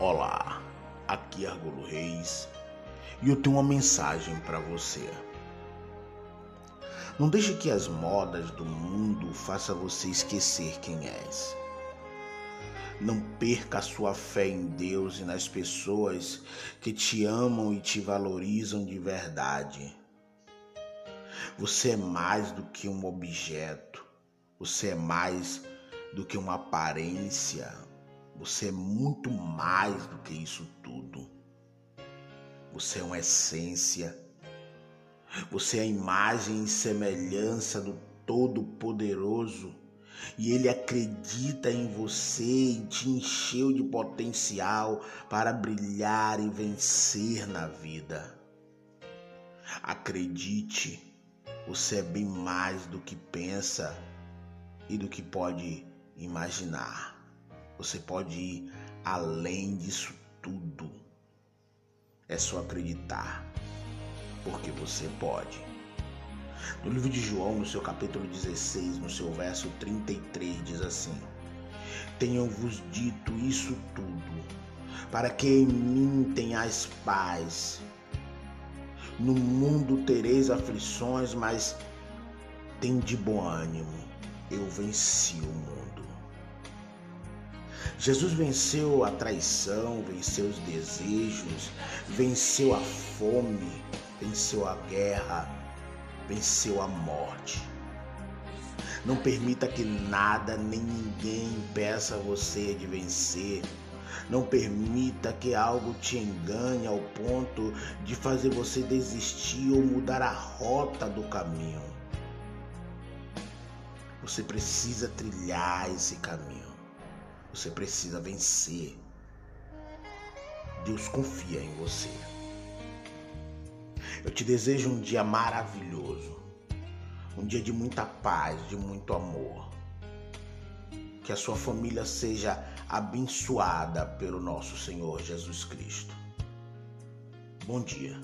Olá, aqui é Argolo Reis e eu tenho uma mensagem para você. Não deixe que as modas do mundo façam você esquecer quem és. Não perca a sua fé em Deus e nas pessoas que te amam e te valorizam de verdade. Você é mais do que um objeto. Você é mais do que uma aparência, você é muito mais do que isso tudo. Você é uma essência. Você é a imagem e semelhança do Todo-Poderoso. E Ele acredita em você e te encheu de potencial para brilhar e vencer na vida. Acredite, você é bem mais do que pensa e do que pode imaginar. Você pode ir além disso tudo. É só acreditar, porque você pode. No livro de João, no seu capítulo 16, no seu verso 33, diz assim: Tenho-vos dito isso tudo, para que em mim tenhais paz. No mundo tereis aflições, mas tem de bom ânimo. Eu venci o mundo. Jesus venceu a traição, venceu os desejos, venceu a fome, venceu a guerra, venceu a morte. Não permita que nada nem ninguém impeça você de vencer. Não permita que algo te engane ao ponto de fazer você desistir ou mudar a rota do caminho. Você precisa trilhar esse caminho. Você precisa vencer. Deus confia em você. Eu te desejo um dia maravilhoso. Um dia de muita paz, de muito amor. Que a sua família seja abençoada pelo nosso Senhor Jesus Cristo. Bom dia.